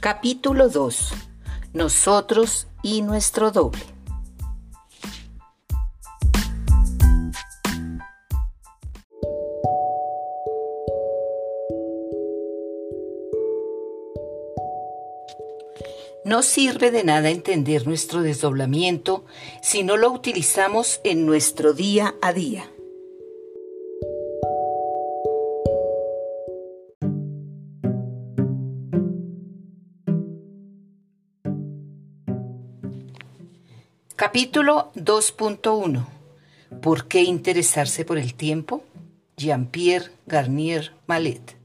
Capítulo 2. Nosotros y nuestro doble. No sirve de nada entender nuestro desdoblamiento si no lo utilizamos en nuestro día a día. Capítulo 2.1 ¿Por qué interesarse por el tiempo? Jean-Pierre Garnier Mallet.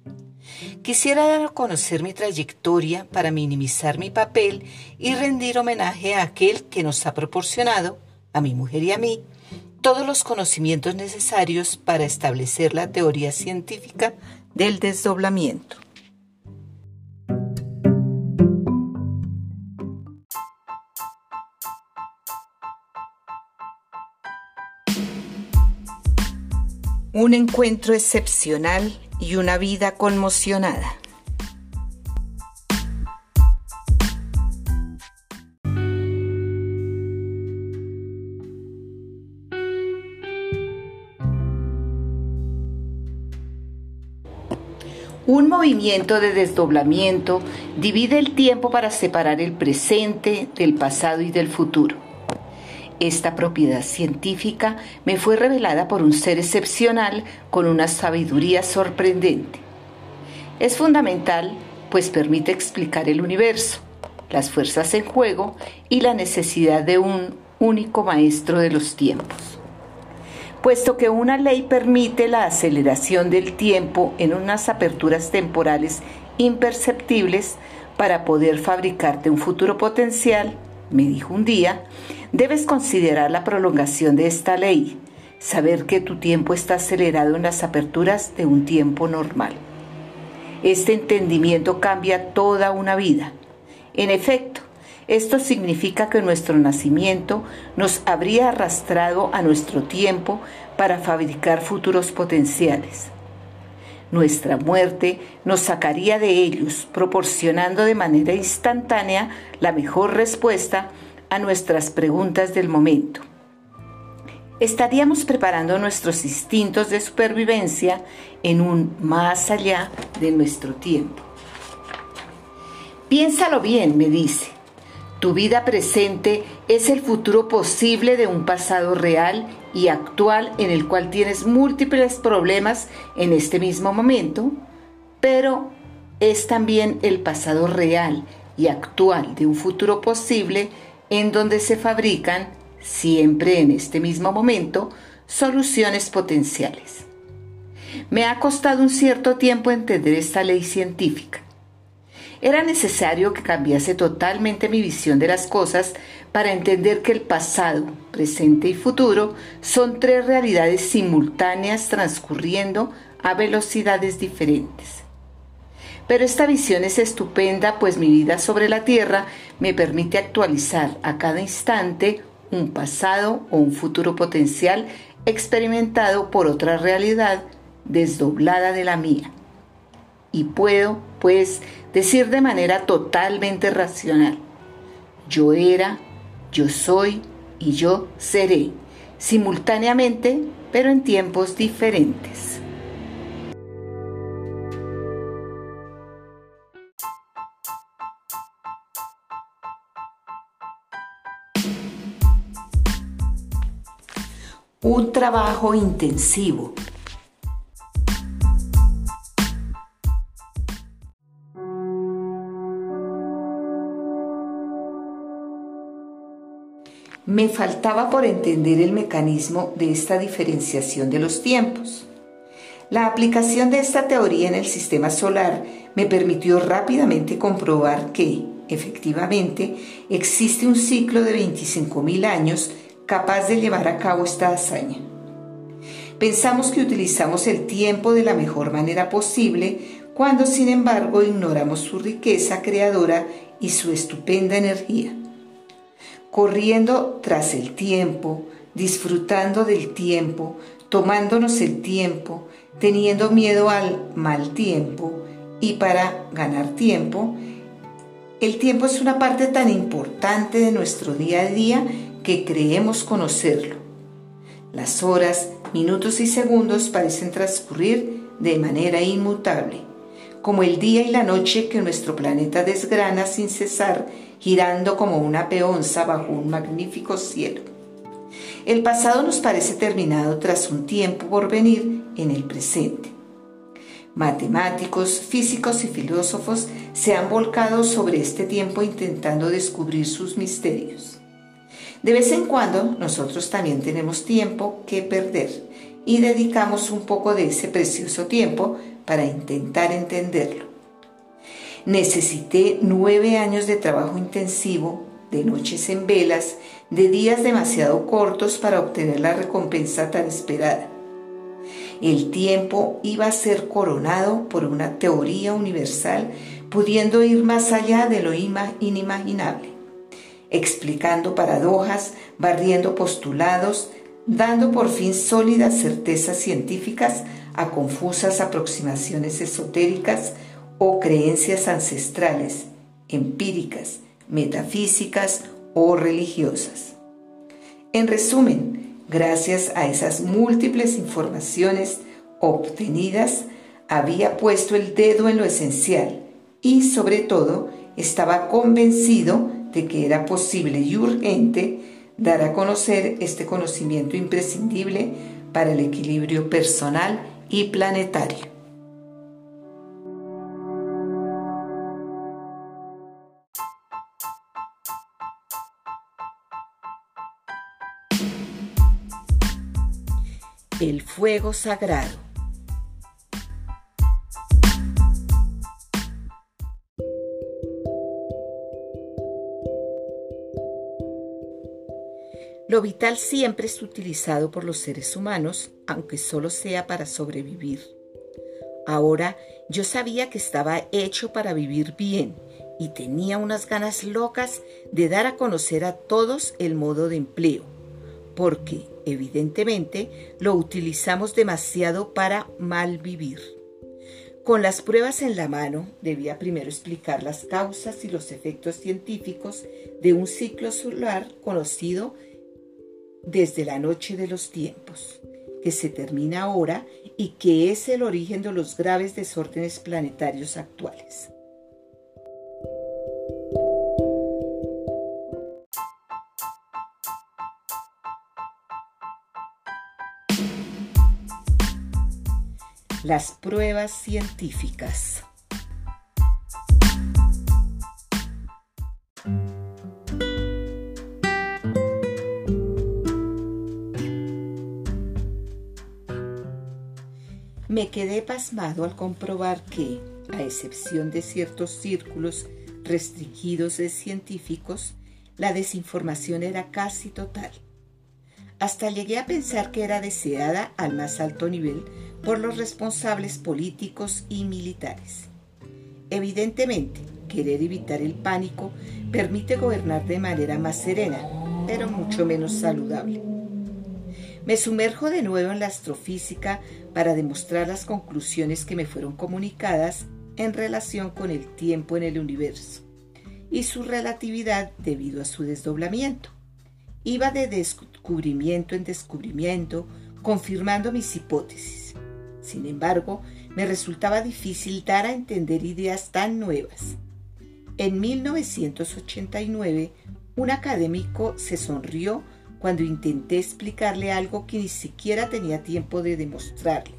Quisiera dar a conocer mi trayectoria para minimizar mi papel y rendir homenaje a aquel que nos ha proporcionado, a mi mujer y a mí, todos los conocimientos necesarios para establecer la teoría científica del desdoblamiento. Un encuentro excepcional y una vida conmocionada. Un movimiento de desdoblamiento divide el tiempo para separar el presente del pasado y del futuro. Esta propiedad científica me fue revelada por un ser excepcional con una sabiduría sorprendente. Es fundamental, pues permite explicar el universo, las fuerzas en juego y la necesidad de un único maestro de los tiempos. Puesto que una ley permite la aceleración del tiempo en unas aperturas temporales imperceptibles para poder fabricarte un futuro potencial, me dijo un día, debes considerar la prolongación de esta ley, saber que tu tiempo está acelerado en las aperturas de un tiempo normal. Este entendimiento cambia toda una vida. En efecto, esto significa que nuestro nacimiento nos habría arrastrado a nuestro tiempo para fabricar futuros potenciales. Nuestra muerte nos sacaría de ellos, proporcionando de manera instantánea la mejor respuesta nuestras preguntas del momento. Estaríamos preparando nuestros instintos de supervivencia en un más allá de nuestro tiempo. Piénsalo bien, me dice. Tu vida presente es el futuro posible de un pasado real y actual en el cual tienes múltiples problemas en este mismo momento, pero es también el pasado real y actual de un futuro posible en donde se fabrican, siempre en este mismo momento, soluciones potenciales. Me ha costado un cierto tiempo entender esta ley científica. Era necesario que cambiase totalmente mi visión de las cosas para entender que el pasado, presente y futuro son tres realidades simultáneas transcurriendo a velocidades diferentes. Pero esta visión es estupenda, pues mi vida sobre la Tierra me permite actualizar a cada instante un pasado o un futuro potencial experimentado por otra realidad desdoblada de la mía. Y puedo, pues, decir de manera totalmente racional, yo era, yo soy y yo seré, simultáneamente, pero en tiempos diferentes. Un trabajo intensivo. Me faltaba por entender el mecanismo de esta diferenciación de los tiempos. La aplicación de esta teoría en el sistema solar me permitió rápidamente comprobar que, efectivamente, existe un ciclo de 25.000 años capaz de llevar a cabo esta hazaña. Pensamos que utilizamos el tiempo de la mejor manera posible cuando sin embargo ignoramos su riqueza creadora y su estupenda energía. Corriendo tras el tiempo, disfrutando del tiempo, tomándonos el tiempo, teniendo miedo al mal tiempo y para ganar tiempo, El tiempo es una parte tan importante de nuestro día a día que creemos conocerlo. Las horas, minutos y segundos parecen transcurrir de manera inmutable, como el día y la noche que nuestro planeta desgrana sin cesar, girando como una peonza bajo un magnífico cielo. El pasado nos parece terminado tras un tiempo por venir en el presente. Matemáticos, físicos y filósofos se han volcado sobre este tiempo intentando descubrir sus misterios. De vez en cuando nosotros también tenemos tiempo que perder y dedicamos un poco de ese precioso tiempo para intentar entenderlo. Necesité nueve años de trabajo intensivo, de noches en velas, de días demasiado cortos para obtener la recompensa tan esperada. El tiempo iba a ser coronado por una teoría universal pudiendo ir más allá de lo inimaginable, explicando paradojas, barriendo postulados, dando por fin sólidas certezas científicas a confusas aproximaciones esotéricas o creencias ancestrales, empíricas, metafísicas o religiosas. En resumen, gracias a esas múltiples informaciones obtenidas, había puesto el dedo en lo esencial y sobre todo estaba convencido de que era posible y urgente dar a conocer este conocimiento imprescindible para el equilibrio personal y planetario. el fuego sagrado. Lo vital siempre es utilizado por los seres humanos, aunque solo sea para sobrevivir. Ahora yo sabía que estaba hecho para vivir bien y tenía unas ganas locas de dar a conocer a todos el modo de empleo, porque evidentemente, lo utilizamos demasiado para mal vivir. Con las pruebas en la mano, debía primero explicar las causas y los efectos científicos de un ciclo solar conocido desde la noche de los tiempos, que se termina ahora y que es el origen de los graves desórdenes planetarios actuales. las pruebas científicas. Me quedé pasmado al comprobar que, a excepción de ciertos círculos restringidos de científicos, la desinformación era casi total. Hasta llegué a pensar que era deseada al más alto nivel por los responsables políticos y militares. Evidentemente, querer evitar el pánico permite gobernar de manera más serena, pero mucho menos saludable. Me sumerjo de nuevo en la astrofísica para demostrar las conclusiones que me fueron comunicadas en relación con el tiempo en el universo y su relatividad debido a su desdoblamiento. Iba de descubrimiento en descubrimiento, confirmando mis hipótesis sin embargo, me resultaba difícil dar a entender ideas tan nuevas. En 1989, un académico se sonrió cuando intenté explicarle algo que ni siquiera tenía tiempo de demostrarle.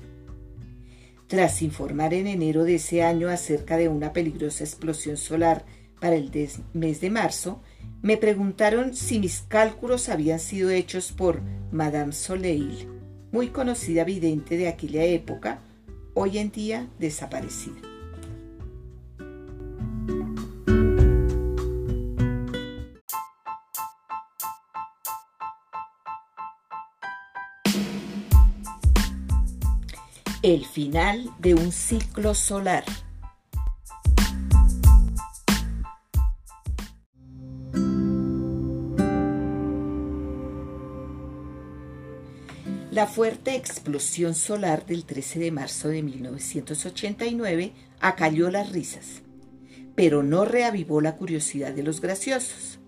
Tras informar en enero de ese año acerca de una peligrosa explosión solar para el mes de marzo, me preguntaron si mis cálculos habían sido hechos por Madame Soleil muy conocida vidente de aquella época, hoy en día desaparecida. El final de un ciclo solar. La fuerte explosión solar del 13 de marzo de 1989 acalló las risas, pero no reavivó la curiosidad de los graciosos.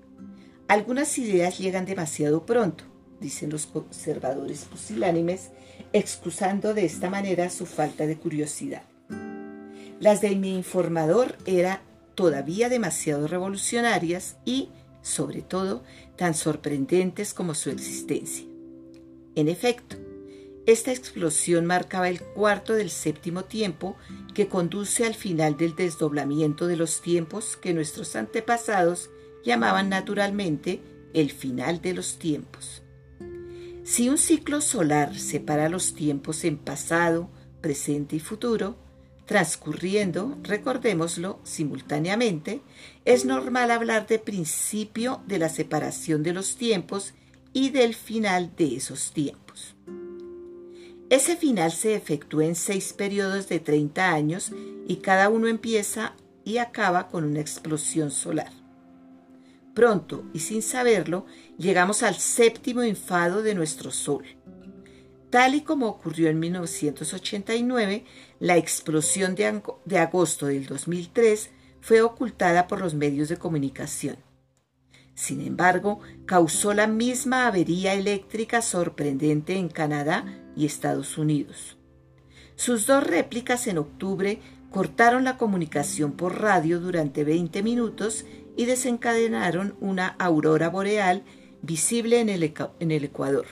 Algunas ideas llegan demasiado pronto, dicen los conservadores pusilánimes, excusando de esta manera su falta de curiosidad. Las de mi informador eran todavía demasiado revolucionarias y, sobre todo, tan sorprendentes como su existencia. En efecto, esta explosión marcaba el cuarto del séptimo tiempo que conduce al final del desdoblamiento de los tiempos que nuestros antepasados llamaban naturalmente el final de los tiempos. Si un ciclo solar separa los tiempos en pasado, presente y futuro, transcurriendo, recordémoslo, simultáneamente, es normal hablar de principio de la separación de los tiempos y del final de esos tiempos. Ese final se efectúa en seis periodos de 30 años y cada uno empieza y acaba con una explosión solar. Pronto y sin saberlo, llegamos al séptimo enfado de nuestro Sol. Tal y como ocurrió en 1989, la explosión de, de agosto del 2003 fue ocultada por los medios de comunicación. Sin embargo, causó la misma avería eléctrica sorprendente en Canadá y Estados Unidos. Sus dos réplicas en octubre cortaron la comunicación por radio durante 20 minutos y desencadenaron una aurora boreal visible en el, en el Ecuador,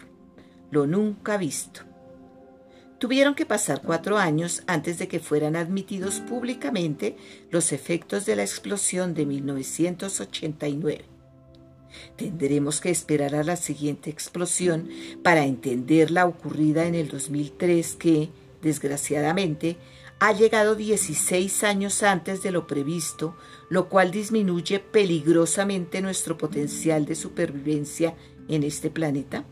lo nunca visto. Tuvieron que pasar cuatro años antes de que fueran admitidos públicamente los efectos de la explosión de 1989. Tendremos que esperar a la siguiente explosión para entender la ocurrida en el 2003 que, desgraciadamente, ha llegado 16 años antes de lo previsto, lo cual disminuye peligrosamente nuestro potencial de supervivencia en este planeta?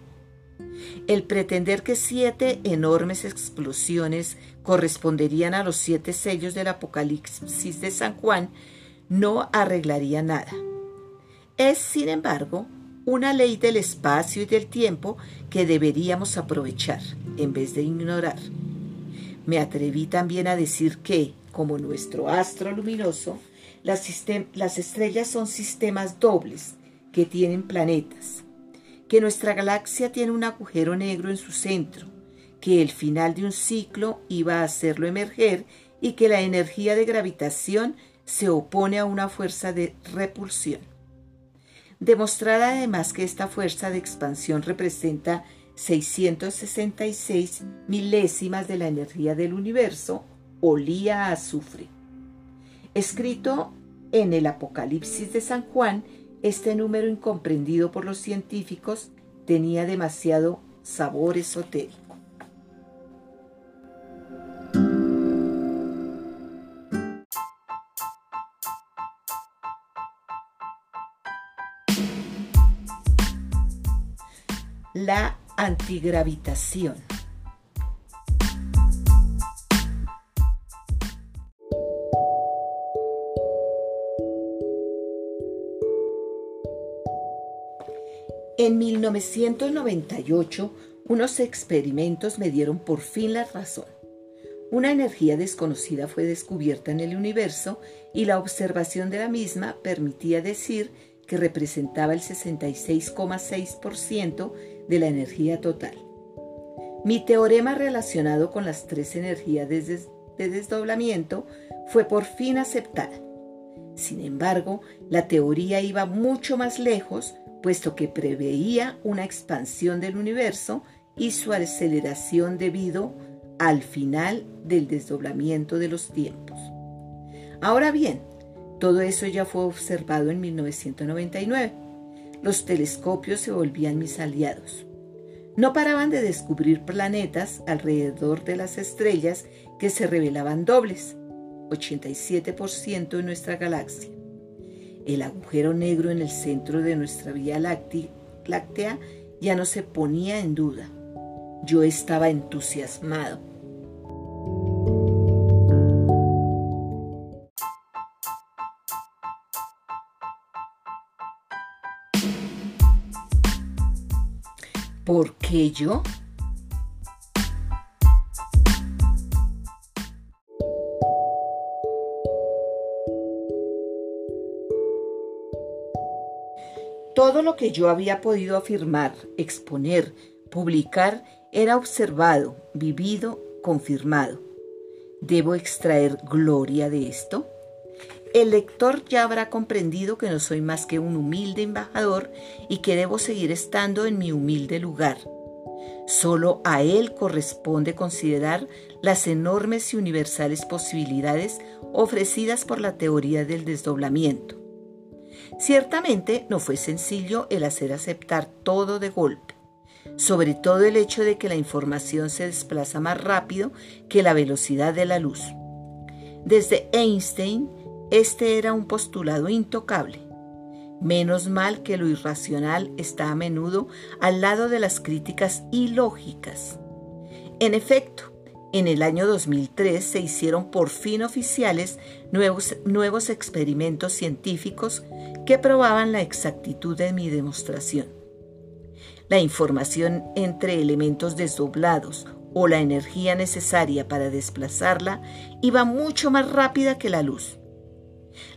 El pretender que siete enormes explosiones corresponderían a los siete sellos del Apocalipsis de San Juan no arreglaría nada. Es, sin embargo, una ley del espacio y del tiempo que deberíamos aprovechar en vez de ignorar. Me atreví también a decir que, como nuestro astro luminoso, las, las, estrellas son sistemas dobles que tienen planetas, que nuestra galaxia tiene un agujero negro en su centro, que el final de un ciclo iba a hacerlo emerger y que la energía de gravitación se opone a una fuerza de repulsión. Demostrar además que esta fuerza de expansión representa 666 milésimas de la energía del universo, olía a azufre. Escrito en el Apocalipsis de San Juan, este número incomprendido por los científicos tenía demasiado sabor esotérico. la antigravitación. En 1998, unos experimentos me dieron por fin la razón. Una energía desconocida fue descubierta en el universo y la observación de la misma permitía decir que representaba el 66,6% de la energía total. Mi teorema relacionado con las tres energías de, desdoblamiento fue por fin aceptada. Sin embargo, la teoría iba mucho más lejos, puesto que preveía una expansión del universo y su aceleración debido al final del desdoblamiento de los tiempos. Ahora bien, todo eso ya fue observado en 1999 los telescopios se volvían mis aliados. No paraban de descubrir planetas alrededor de las estrellas que se revelaban dobles, 87% en nuestra galaxia. El agujero negro en el centro de nuestra Vía Láctea ya no se ponía en duda. Yo estaba entusiasmado. ¿Por qué yo? Todo lo que yo había podido afirmar, exponer, publicar, era observado, vivido, confirmado. ¿Debo extraer gloria de esto? El lector ya habrá comprendido que no soy más que un humilde embajador y que debo seguir estando en mi humilde lugar. Solo a él corresponde considerar las enormes y universales posibilidades ofrecidas por la teoría del desdoblamiento. Ciertamente no fue sencillo el hacer aceptar todo de golpe, sobre todo el hecho de que la información se desplaza más rápido que la velocidad de la luz. Desde Einstein, este era un postulado intocable. Menos mal que lo irracional está a menudo al lado de las críticas ilógicas. En efecto, en el año 2003 se hicieron por fin oficiales nuevos, nuevos, experimentos científicos que probaban la exactitud de mi demostración. La información entre elementos desdoblados o la energía necesaria para desplazarla iba mucho más rápida que la luz.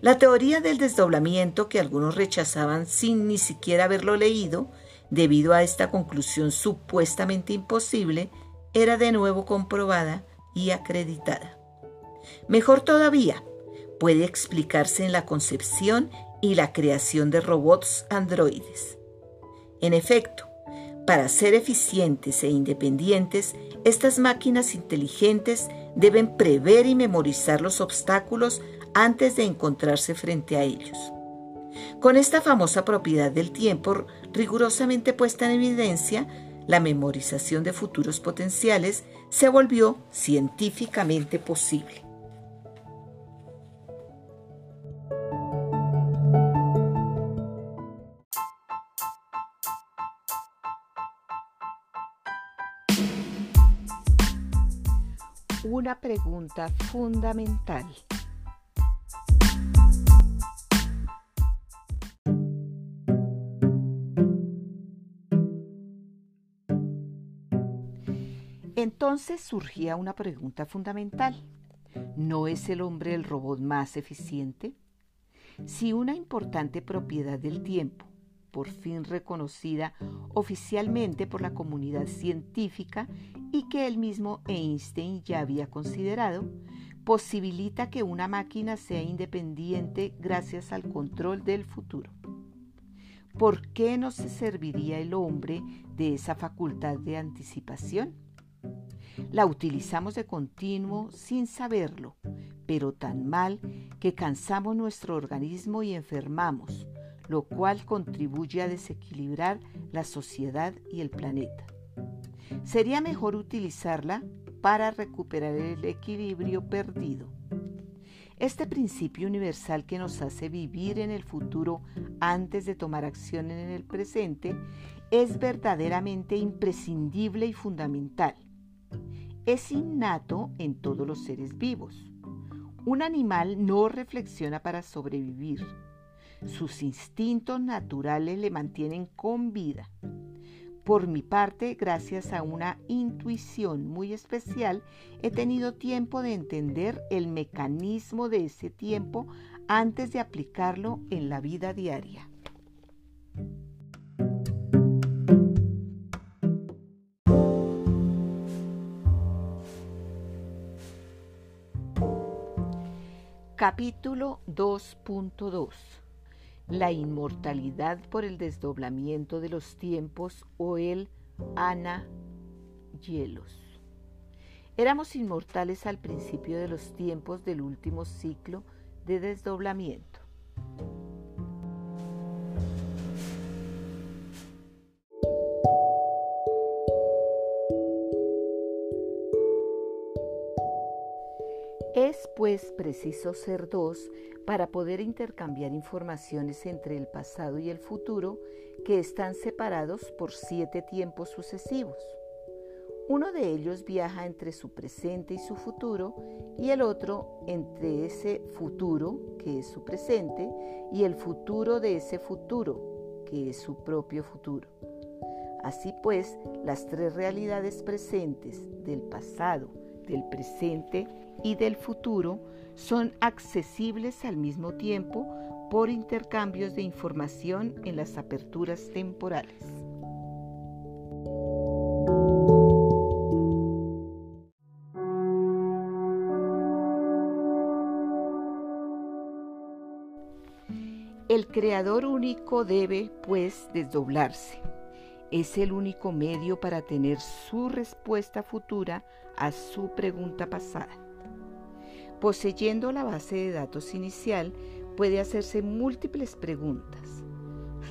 La teoría del desdoblamiento que algunos rechazaban sin ni siquiera haberlo leído, debido a esta conclusión supuestamente imposible, era de nuevo comprobada y acreditada. Mejor todavía, puede explicarse en la concepción y la creación de robots androides. En efecto, para ser eficientes e independientes, estas máquinas inteligentes deben prever y memorizar los obstáculos antes de encontrarse frente a ellos. Con esta famosa propiedad del tiempo rigurosamente puesta en evidencia, la memorización de futuros potenciales se volvió científicamente posible. Una pregunta fundamental. Entonces surgía una pregunta fundamental. ¿No es el hombre el robot más eficiente? Si una importante propiedad del tiempo, por fin reconocida oficialmente por la comunidad científica y que el mismo Einstein ya había considerado, posibilita que una máquina sea independiente gracias al control del futuro. ¿Por qué no se serviría el hombre de esa facultad de anticipación? La utilizamos de continuo sin saberlo, pero tan mal que cansamos nuestro organismo y enfermamos, lo cual contribuye a desequilibrar la sociedad y el planeta. Sería mejor utilizarla para recuperar el equilibrio perdido. Este principio universal que nos hace vivir en el futuro antes de tomar acción en el presente es verdaderamente imprescindible y fundamental es innato en todos los seres vivos. Un animal no reflexiona para sobrevivir. Sus instintos naturales le mantienen con vida. Por mi parte, gracias a una intuición muy especial, he tenido tiempo de entender el mecanismo de ese tiempo antes de aplicarlo en la vida diaria. Capítulo 2.2 La inmortalidad por el desdoblamiento de los tiempos o el hielos. Éramos inmortales al principio de los tiempos del último ciclo de desdoblamiento. Es preciso ser dos para poder intercambiar informaciones entre el pasado y el futuro que están separados por siete tiempos sucesivos. Uno de ellos viaja entre su presente y su futuro y el otro entre ese futuro, que es su presente, y el futuro de ese futuro, que es su propio futuro. Así pues, las tres realidades presentes del pasado, del presente y del futuro son accesibles al mismo tiempo por intercambios de información en las aperturas temporales. El creador único debe, pues, desdoblarse. Es el único medio para tener su respuesta futura a su pregunta pasada. Poseyendo la base de datos inicial, puede hacerse múltiples preguntas.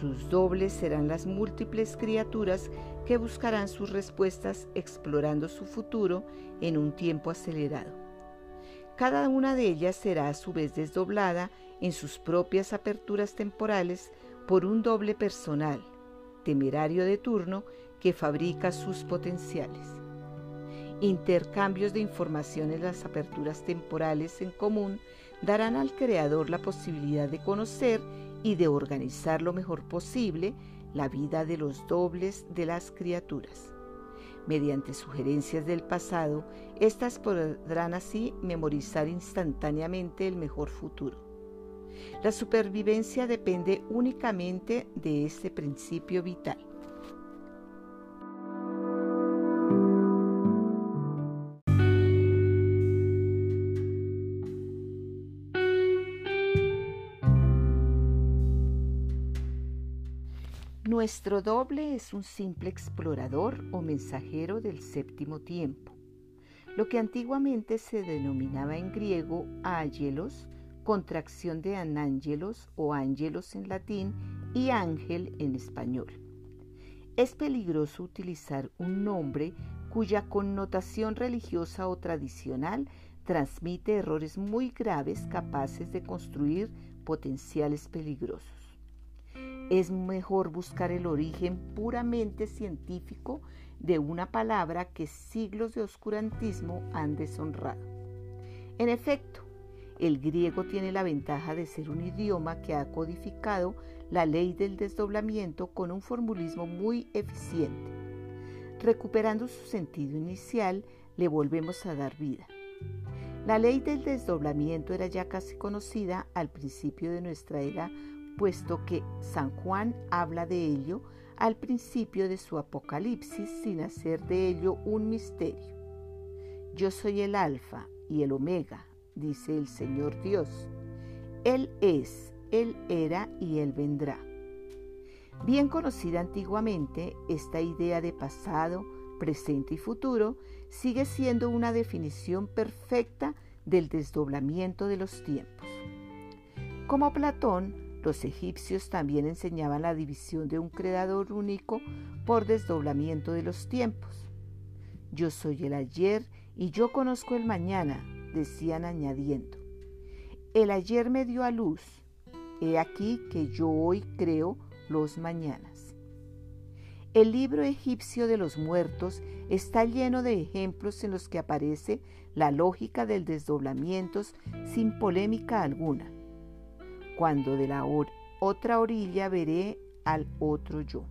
Sus dobles serán las múltiples criaturas que buscarán sus respuestas explorando su futuro en un tiempo acelerado. Cada una de ellas será a su vez desdoblada en sus propias aperturas temporales por un doble personal, temerario de turno, que fabrica sus potenciales. Intercambios de información en las aperturas temporales en común darán al creador la posibilidad de conocer y de organizar lo mejor posible la vida de los dobles de las criaturas. Mediante sugerencias del pasado, éstas podrán así memorizar instantáneamente el mejor futuro. La supervivencia depende únicamente de este principio vital. Nuestro doble es un simple explorador o mensajero del séptimo tiempo, lo que antiguamente se denominaba en griego ángelos, contracción de anángelos o ángelos en latín y ángel en español. Es peligroso utilizar un nombre cuya connotación religiosa o tradicional transmite errores muy graves capaces de construir potenciales peligrosos es mejor buscar el origen puramente científico de una palabra que siglos de oscurantismo han deshonrado. En efecto, el griego tiene la ventaja de ser un idioma que ha codificado la ley del desdoblamiento con un formulismo muy eficiente. Recuperando su sentido inicial, le volvemos a dar vida. La ley del desdoblamiento era ya casi conocida al principio de nuestra era puesto que San Juan habla de ello al principio de su Apocalipsis sin hacer de ello un misterio. Yo soy el Alfa y el Omega, dice el Señor Dios. Él es, Él era y Él vendrá. Bien conocida antiguamente, esta idea de pasado, presente y futuro sigue siendo una definición perfecta del desdoblamiento de los tiempos. Como Platón, los egipcios también enseñaban la división de un creador único por desdoblamiento de los tiempos. Yo soy el ayer y yo conozco el mañana, decían añadiendo. El ayer me dio a luz, he aquí que yo hoy creo los mañanas. El libro egipcio de los muertos está lleno de ejemplos en los que aparece la lógica del desdoblamiento sin polémica alguna cuando de la otra orilla veré al otro yo.